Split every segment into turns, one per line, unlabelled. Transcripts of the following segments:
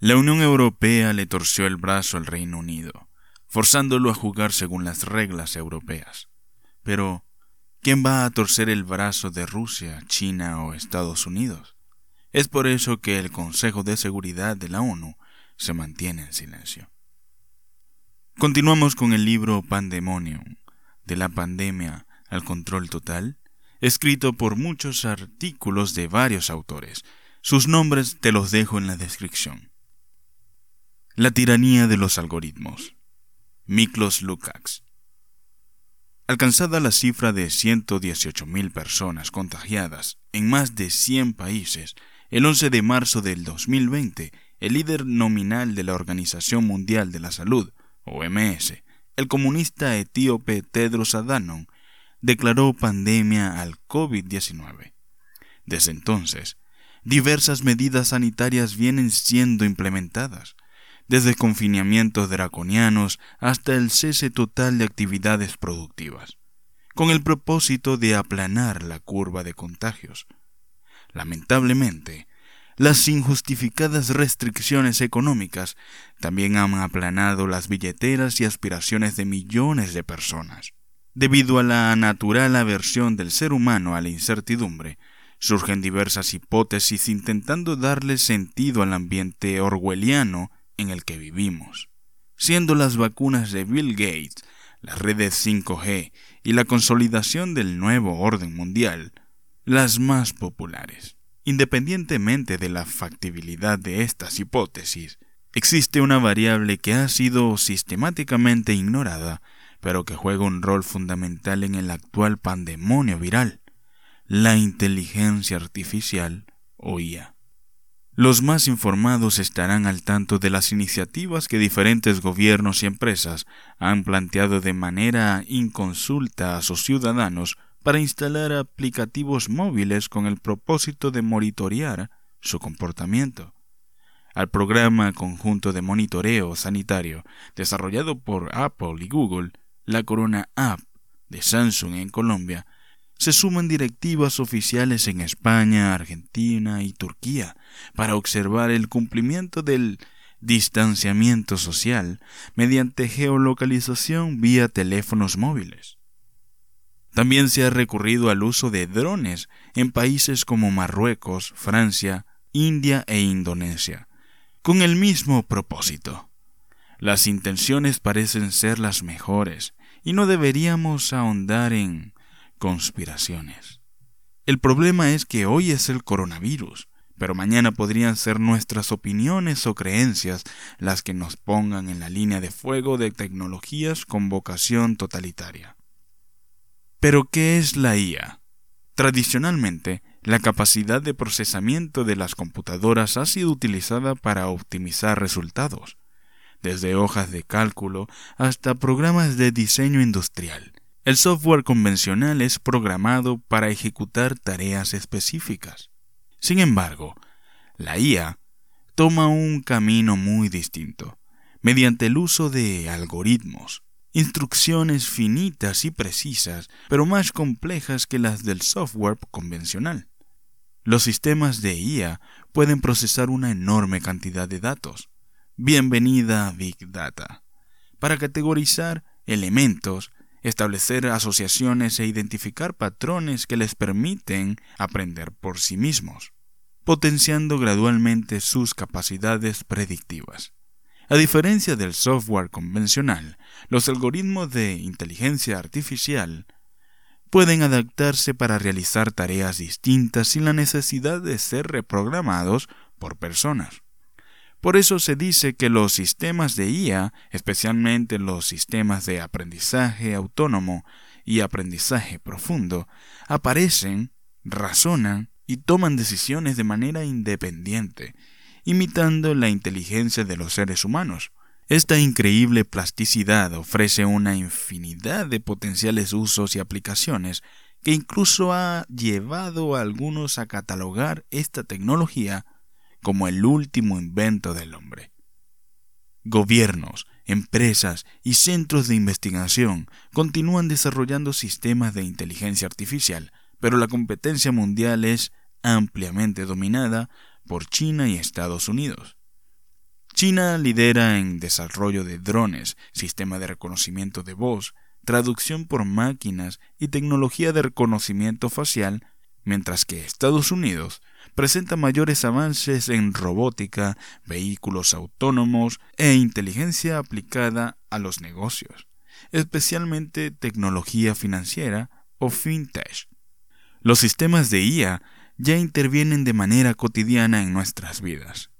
La Unión Europea le torció el brazo al Reino Unido, forzándolo a jugar según las reglas europeas. Pero, ¿quién va a torcer el brazo de Rusia, China o Estados Unidos? Es por eso que el Consejo de Seguridad de la ONU se mantiene en silencio. Continuamos con el libro Pandemonium, de la pandemia al control total, escrito por muchos artículos de varios autores. Sus nombres te los dejo en la descripción. La tiranía de los algoritmos. Miklos Lukács. Alcanzada la cifra de 118.000 personas contagiadas en más de 100 países, el 11 de marzo del 2020, el líder nominal de la Organización Mundial de la Salud, OMS, el comunista etíope Tedros Adhanom, declaró pandemia al COVID-19. Desde entonces, diversas medidas sanitarias vienen siendo implementadas desde confinamientos draconianos hasta el cese total de actividades productivas, con el propósito de aplanar la curva de contagios. Lamentablemente, las injustificadas restricciones económicas también han aplanado las billeteras y aspiraciones de millones de personas. Debido a la natural aversión del ser humano a la incertidumbre, surgen diversas hipótesis intentando darle sentido al ambiente orwelliano en el que vivimos, siendo las vacunas de Bill Gates, las redes 5G y la consolidación del nuevo orden mundial las más populares. Independientemente de la factibilidad de estas hipótesis, existe una variable que ha sido sistemáticamente ignorada, pero que juega un rol fundamental en el actual pandemonio viral, la inteligencia artificial o IA. Los más informados estarán al tanto de las iniciativas que diferentes gobiernos y empresas han planteado de manera inconsulta a sus ciudadanos para instalar aplicativos móviles con el propósito de monitorear su comportamiento. Al programa conjunto de monitoreo sanitario desarrollado por Apple y Google, la Corona App de Samsung en Colombia se suman directivas oficiales en España, Argentina y Turquía para observar el cumplimiento del distanciamiento social mediante geolocalización vía teléfonos móviles. También se ha recurrido al uso de drones en países como Marruecos, Francia, India e Indonesia, con el mismo propósito. Las intenciones parecen ser las mejores y no deberíamos ahondar en conspiraciones. El problema es que hoy es el coronavirus, pero mañana podrían ser nuestras opiniones o creencias las que nos pongan en la línea de fuego de tecnologías con vocación totalitaria. Pero, ¿qué es la IA? Tradicionalmente, la capacidad de procesamiento de las computadoras ha sido utilizada para optimizar resultados, desde hojas de cálculo hasta programas de diseño industrial, el software convencional es programado para ejecutar tareas específicas. Sin embargo, la IA toma un camino muy distinto, mediante el uso de algoritmos, instrucciones finitas y precisas, pero más complejas que las del software convencional. Los sistemas de IA pueden procesar una enorme cantidad de datos. Bienvenida a Big Data. Para categorizar elementos, establecer asociaciones e identificar patrones que les permiten aprender por sí mismos, potenciando gradualmente sus capacidades predictivas. A diferencia del software convencional, los algoritmos de inteligencia artificial pueden adaptarse para realizar tareas distintas sin la necesidad de ser reprogramados por personas. Por eso se dice que los sistemas de IA, especialmente los sistemas de aprendizaje autónomo y aprendizaje profundo, aparecen, razonan y toman decisiones de manera independiente, imitando la inteligencia de los seres humanos. Esta increíble plasticidad ofrece una infinidad de potenciales usos y aplicaciones que incluso ha llevado a algunos a catalogar esta tecnología como el último invento del hombre. Gobiernos, empresas y centros de investigación continúan desarrollando sistemas de inteligencia artificial, pero la competencia mundial es ampliamente dominada por China y Estados Unidos. China lidera en desarrollo de drones, sistema de reconocimiento de voz, traducción por máquinas y tecnología de reconocimiento facial, mientras que Estados Unidos presenta mayores avances en robótica, vehículos autónomos e inteligencia aplicada a los negocios, especialmente tecnología financiera o fintech. Los sistemas de IA ya intervienen de manera cotidiana en nuestras vidas.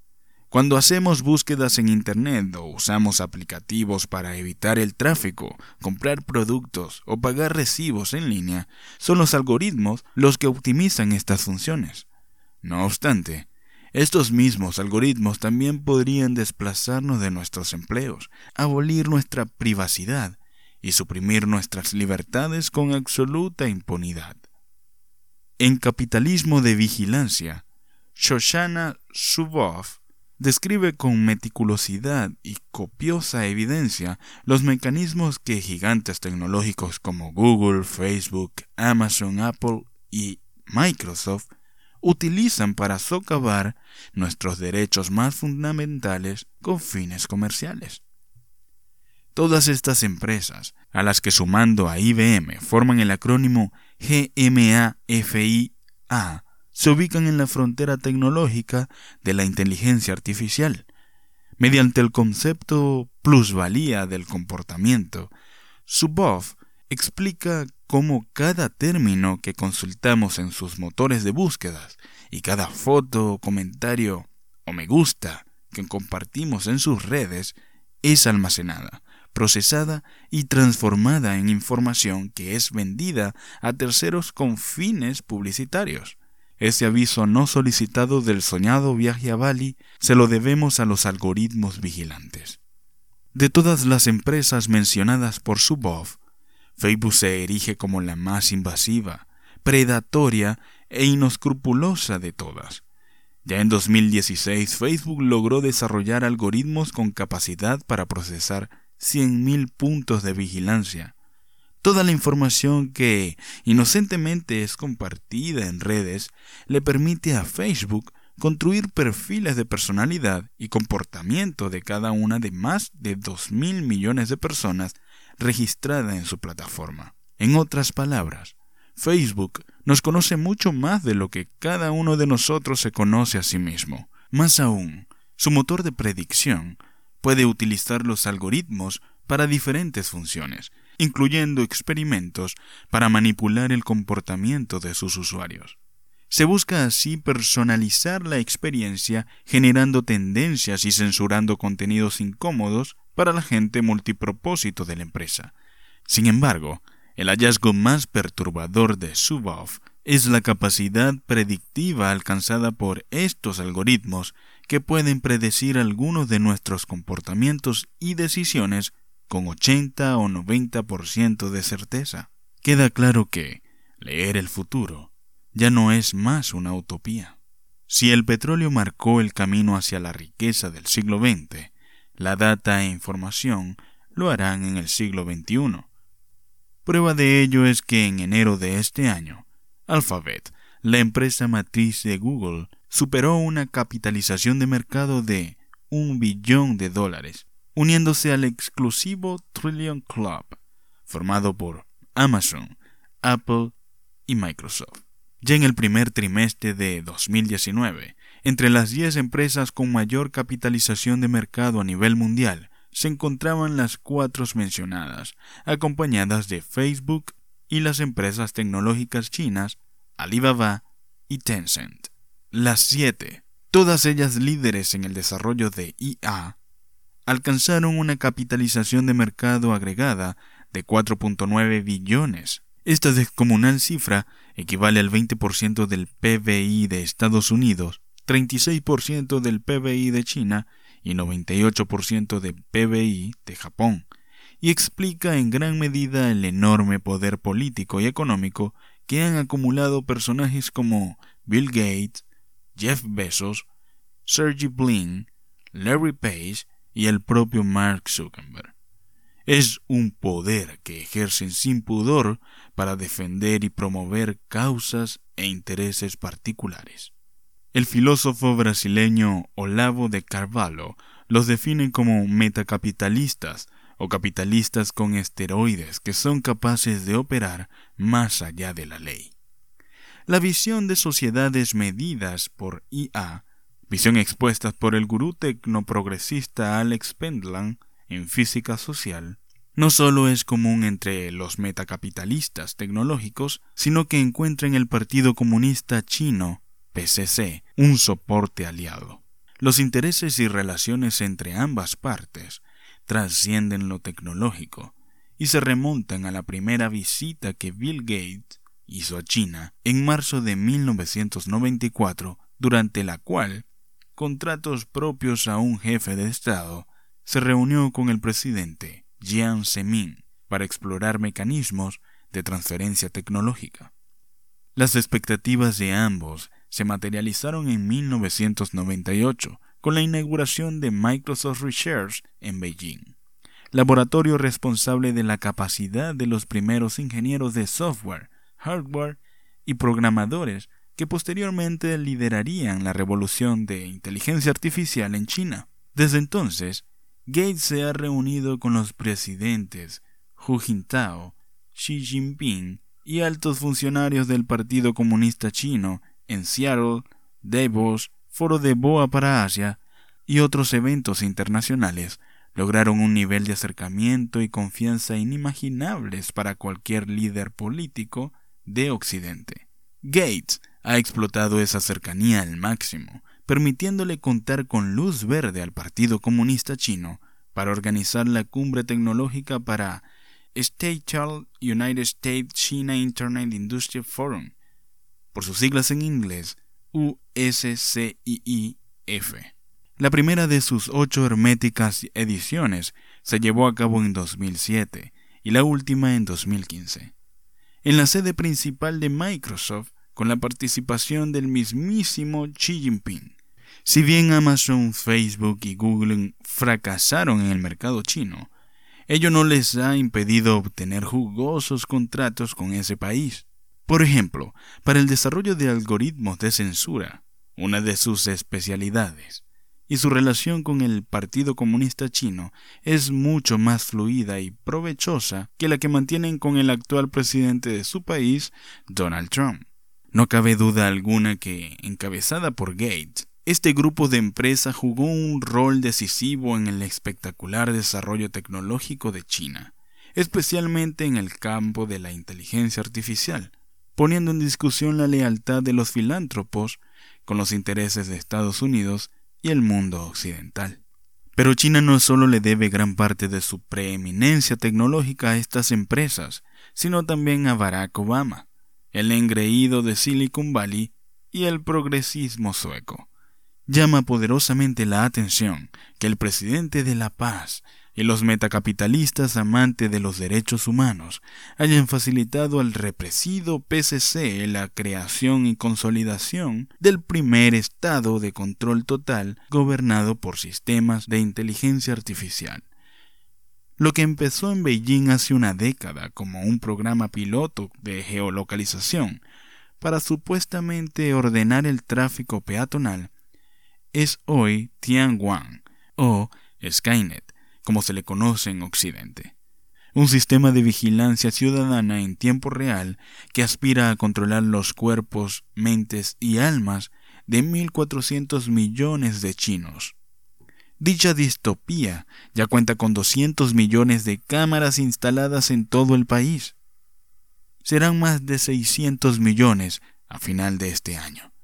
Cuando hacemos búsquedas en Internet o usamos aplicativos para evitar el tráfico, comprar productos o pagar recibos en línea, son los algoritmos los que optimizan estas funciones. No obstante, estos mismos algoritmos también podrían desplazarnos de nuestros empleos, abolir nuestra privacidad y suprimir nuestras libertades con absoluta impunidad. En Capitalismo de Vigilancia, Shoshana Zuboff describe con meticulosidad y copiosa evidencia los mecanismos que gigantes tecnológicos como Google, Facebook, Amazon, Apple y Microsoft utilizan para socavar nuestros derechos más fundamentales con fines comerciales. Todas estas empresas, a las que sumando a IBM forman el acrónimo GMAFIA, se ubican en la frontera tecnológica de la inteligencia artificial. Mediante el concepto plusvalía del comportamiento, Suboff explica cómo cada término que consultamos en sus motores de búsquedas y cada foto, comentario o me gusta que compartimos en sus redes es almacenada, procesada y transformada en información que es vendida a terceros con fines publicitarios. Ese aviso no solicitado del soñado viaje a Bali se lo debemos a los algoritmos vigilantes. De todas las empresas mencionadas por Subov, Facebook se erige como la más invasiva, predatoria e inescrupulosa de todas. Ya en 2016 Facebook logró desarrollar algoritmos con capacidad para procesar 100.000 puntos de vigilancia, Toda la información que inocentemente es compartida en redes le permite a Facebook construir perfiles de personalidad y comportamiento de cada una de más de 2 mil millones de personas registradas en su plataforma. En otras palabras, Facebook nos conoce mucho más de lo que cada uno de nosotros se conoce a sí mismo. Más aún, su motor de predicción puede utilizar los algoritmos para diferentes funciones, incluyendo experimentos para manipular el comportamiento de sus usuarios. Se busca así personalizar la experiencia generando tendencias y censurando contenidos incómodos para la gente multipropósito de la empresa. Sin embargo, el hallazgo más perturbador de Suboff es la capacidad predictiva alcanzada por estos algoritmos que pueden predecir algunos de nuestros comportamientos y decisiones con 80 o 90% de certeza. Queda claro que leer el futuro ya no es más una utopía. Si el petróleo marcó el camino hacia la riqueza del siglo XX, la data e información lo harán en el siglo XXI. Prueba de ello es que en enero de este año, Alphabet, la empresa matriz de Google, superó una capitalización de mercado de un billón de dólares uniéndose al exclusivo Trillion Club, formado por Amazon, Apple y Microsoft. Ya en el primer trimestre de 2019, entre las 10 empresas con mayor capitalización de mercado a nivel mundial, se encontraban las cuatro mencionadas, acompañadas de Facebook y las empresas tecnológicas chinas Alibaba y Tencent. Las siete, todas ellas líderes en el desarrollo de IA, alcanzaron una capitalización de mercado agregada de 4.9 billones. Esta descomunal cifra equivale al 20% del PBI de Estados Unidos, 36% del PBI de China y 98% del PBI de Japón, y explica en gran medida el enorme poder político y económico que han acumulado personajes como Bill Gates, Jeff Bezos, Sergey Brin, Larry Page y el propio Mark Zuckerberg. Es un poder que ejercen sin pudor para defender y promover causas e intereses particulares. El filósofo brasileño Olavo de Carvalho los define como metacapitalistas o capitalistas con esteroides que son capaces de operar más allá de la ley. La visión de sociedades medidas por IA, visión expuesta por el gurú tecnoprogresista Alex Pendland en física social, no solo es común entre los metacapitalistas tecnológicos, sino que encuentra en el Partido Comunista Chino, PCC, un soporte aliado. Los intereses y relaciones entre ambas partes trascienden lo tecnológico y se remontan a la primera visita que Bill Gates hizo a China en marzo de 1994, durante la cual, con tratos propios a un jefe de Estado, se reunió con el presidente Jiang Zemin para explorar mecanismos de transferencia tecnológica. Las expectativas de ambos se materializaron en 1998 con la inauguración de Microsoft Research en Beijing, laboratorio responsable de la capacidad de los primeros ingenieros de software, hardware y programadores que posteriormente liderarían la revolución de inteligencia artificial en China. Desde entonces, Gates se ha reunido con los presidentes Hu Jintao, Xi Jinping y altos funcionarios del Partido Comunista Chino en Seattle, Davos, Foro de Boa para Asia y otros eventos internacionales lograron un nivel de acercamiento y confianza inimaginables para cualquier líder político de Occidente. Gates ha explotado esa cercanía al máximo permitiéndole contar con luz verde al Partido Comunista Chino para organizar la cumbre tecnológica para State United States China Internet Industry Forum, por sus siglas en inglés USCIIF. La primera de sus ocho herméticas ediciones se llevó a cabo en 2007 y la última en 2015. En la sede principal de Microsoft, con la participación del mismísimo Xi Jinping. Si bien Amazon, Facebook y Google fracasaron en el mercado chino, ello no les ha impedido obtener jugosos contratos con ese país. Por ejemplo, para el desarrollo de algoritmos de censura, una de sus especialidades, y su relación con el Partido Comunista Chino es mucho más fluida y provechosa que la que mantienen con el actual presidente de su país, Donald Trump. No cabe duda alguna que, encabezada por Gates, este grupo de empresas jugó un rol decisivo en el espectacular desarrollo tecnológico de China, especialmente en el campo de la inteligencia artificial, poniendo en discusión la lealtad de los filántropos con los intereses de Estados Unidos y el mundo occidental. Pero China no solo le debe gran parte de su preeminencia tecnológica a estas empresas, sino también a Barack Obama, el engreído de Silicon Valley y el progresismo sueco llama poderosamente la atención que el presidente de La Paz y los metacapitalistas amantes de los derechos humanos hayan facilitado al represido PCC la creación y consolidación del primer estado de control total gobernado por sistemas de inteligencia artificial. Lo que empezó en Beijing hace una década como un programa piloto de geolocalización para supuestamente ordenar el tráfico peatonal es hoy Tianguan o Skynet, como se le conoce en Occidente. Un sistema de vigilancia ciudadana en tiempo real que aspira a controlar los cuerpos, mentes y almas de 1.400 millones de chinos. Dicha distopía ya cuenta con 200 millones de cámaras instaladas en todo el país. Serán más de 600 millones a final de este año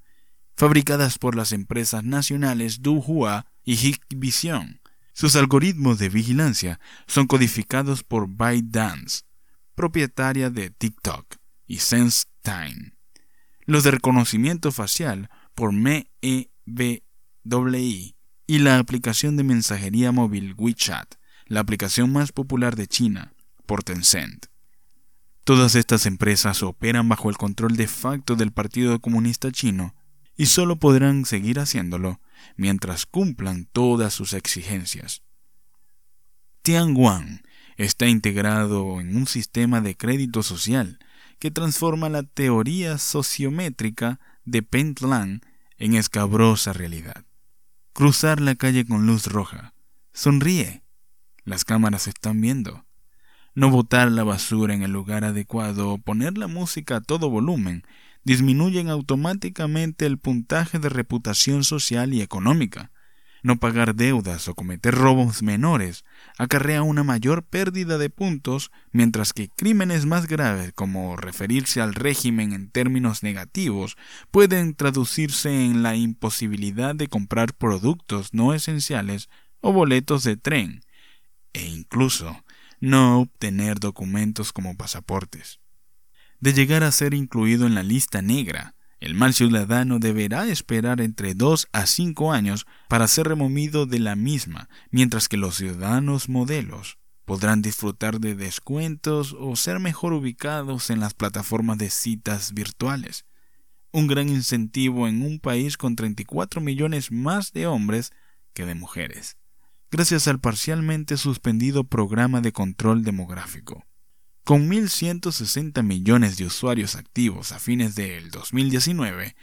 fabricadas por las empresas nacionales Duhua y Hikvision. Sus algoritmos de vigilancia son codificados por ByteDance, propietaria de TikTok, y SenseTime. Los de reconocimiento facial por MEBWI y la aplicación de mensajería móvil WeChat, la aplicación más popular de China, por Tencent. Todas estas empresas operan bajo el control de facto del Partido Comunista Chino y solo podrán seguir haciéndolo mientras cumplan todas sus exigencias. Tianguan está integrado en un sistema de crédito social que transforma la teoría sociométrica de Pentland en escabrosa realidad. Cruzar la calle con luz roja. Sonríe. Las cámaras están viendo. No botar la basura en el lugar adecuado o poner la música a todo volumen disminuyen automáticamente el puntaje de reputación social y económica. No pagar deudas o cometer robos menores acarrea una mayor pérdida de puntos, mientras que crímenes más graves como referirse al régimen en términos negativos pueden traducirse en la imposibilidad de comprar productos no esenciales o boletos de tren, e incluso no obtener documentos como pasaportes. De llegar a ser incluido en la lista negra, el mal ciudadano deberá esperar entre dos a cinco años para ser removido de la misma, mientras que los ciudadanos modelos podrán disfrutar de descuentos o ser mejor ubicados en las plataformas de citas virtuales. Un gran incentivo en un país con 34 millones más de hombres que de mujeres, gracias al parcialmente suspendido programa de control demográfico. Con 1.160 millones de usuarios activos a fines del 2019,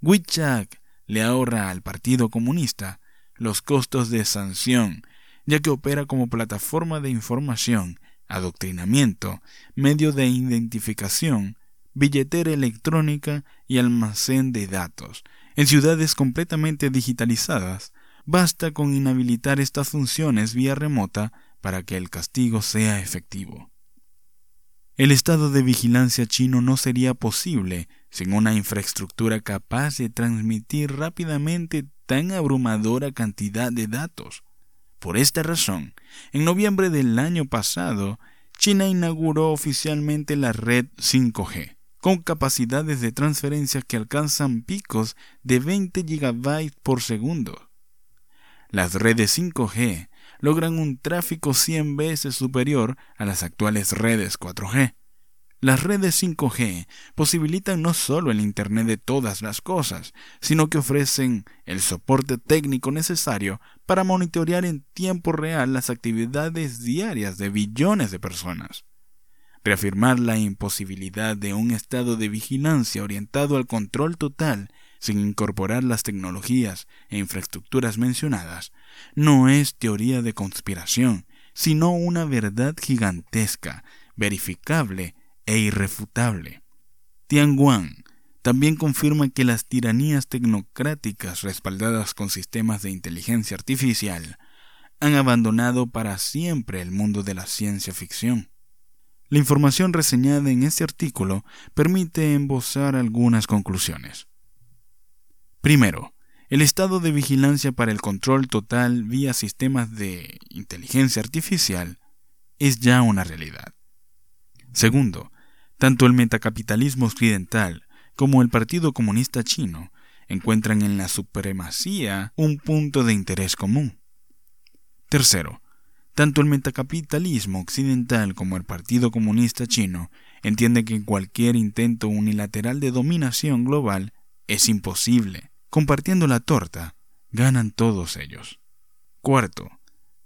WeChat le ahorra al Partido Comunista los costos de sanción, ya que opera como plataforma de información, adoctrinamiento, medio de identificación, billetera electrónica y almacén de datos. En ciudades completamente digitalizadas, basta con inhabilitar estas funciones vía remota para que el castigo sea efectivo. El estado de vigilancia chino no sería posible sin una infraestructura capaz de transmitir rápidamente tan abrumadora cantidad de datos. Por esta razón, en noviembre del año pasado, China inauguró oficialmente la red 5G, con capacidades de transferencia que alcanzan picos de 20 GB por segundo. Las redes 5G logran un tráfico 100 veces superior a las actuales redes 4G. Las redes 5G posibilitan no solo el Internet de todas las cosas, sino que ofrecen el soporte técnico necesario para monitorear en tiempo real las actividades diarias de billones de personas. Reafirmar la imposibilidad de un estado de vigilancia orientado al control total sin incorporar las tecnologías e infraestructuras mencionadas, no es teoría de conspiración, sino una verdad gigantesca, verificable e irrefutable. Tianguan también confirma que las tiranías tecnocráticas respaldadas con sistemas de inteligencia artificial han abandonado para siempre el mundo de la ciencia ficción. La información reseñada en este artículo permite embosar algunas conclusiones. Primero, el estado de vigilancia para el control total vía sistemas de inteligencia artificial es ya una realidad. Segundo, tanto el metacapitalismo occidental como el Partido Comunista Chino encuentran en la supremacía un punto de interés común. Tercero, tanto el metacapitalismo occidental como el Partido Comunista Chino entienden que cualquier intento unilateral de dominación global es imposible Compartiendo la torta, ganan todos ellos. Cuarto,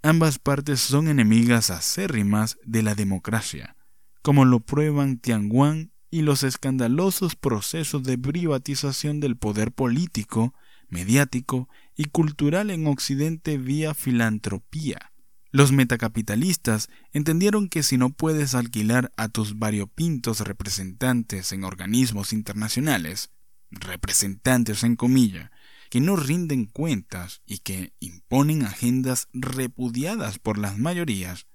ambas partes son enemigas acérrimas de la democracia, como lo prueban Tianguan y los escandalosos procesos de privatización del poder político, mediático y cultural en Occidente vía filantropía. Los metacapitalistas entendieron que si no puedes alquilar a tus variopintos representantes en organismos internacionales, representantes en comilla, que no rinden cuentas y que imponen agendas repudiadas por las mayorías,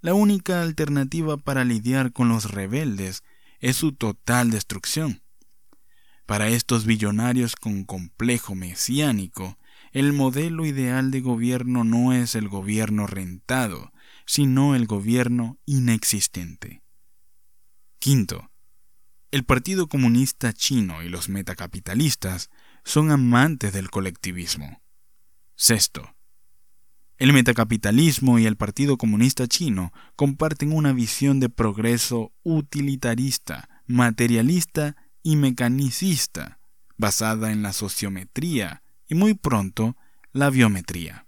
la única alternativa para lidiar con los rebeldes es su total destrucción. Para estos billonarios con complejo mesiánico, el modelo ideal de gobierno no es el gobierno rentado, sino el gobierno inexistente. Quinto, el Partido Comunista Chino y los metacapitalistas son amantes del colectivismo. Sexto. El metacapitalismo y el Partido Comunista Chino comparten una visión de progreso utilitarista, materialista y mecanicista, basada en la sociometría y muy pronto la biometría.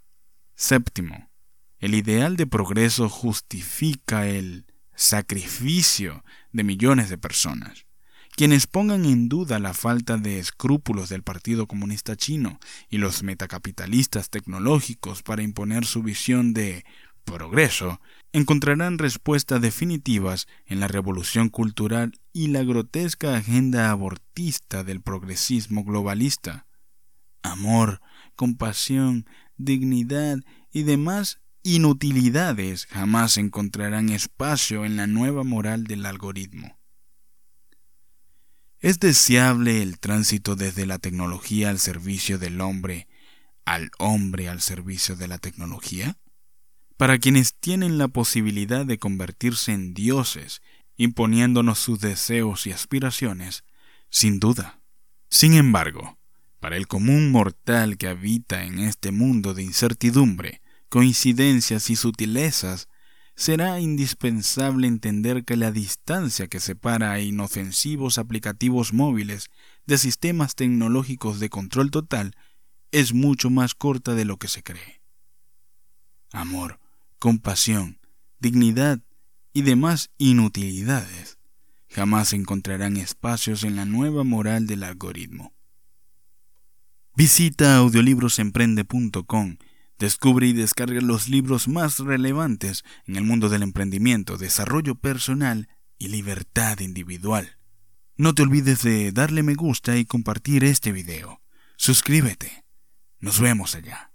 Séptimo. El ideal de progreso justifica el sacrificio de millones de personas Quienes pongan en duda la falta de escrúpulos del Partido Comunista Chino y los metacapitalistas tecnológicos para imponer su visión de progreso, encontrarán respuestas definitivas en la revolución cultural y la grotesca agenda abortista del progresismo globalista. Amor, compasión, dignidad y demás inutilidades jamás encontrarán espacio en la nueva moral del algoritmo. ¿Es deseable el tránsito desde la tecnología al servicio del hombre al hombre al servicio de la tecnología? Para quienes tienen la posibilidad de convertirse en dioses, imponiéndonos sus deseos y aspiraciones, sin duda. Sin embargo, para el común mortal que habita en este mundo de incertidumbre, coincidencias y sutilezas, será indispensable entender que la distancia que separa a inofensivos aplicativos móviles de sistemas tecnológicos de control total es mucho más corta de lo que se cree. Amor, compasión, dignidad y demás inutilidades jamás encontrarán espacios en la nueva moral del algoritmo. Visita audiolibrosemprende.com Descubre y descarga los libros más relevantes en el mundo del emprendimiento, desarrollo personal y libertad individual. No te olvides de darle me gusta y compartir este video. Suscríbete. Nos vemos allá.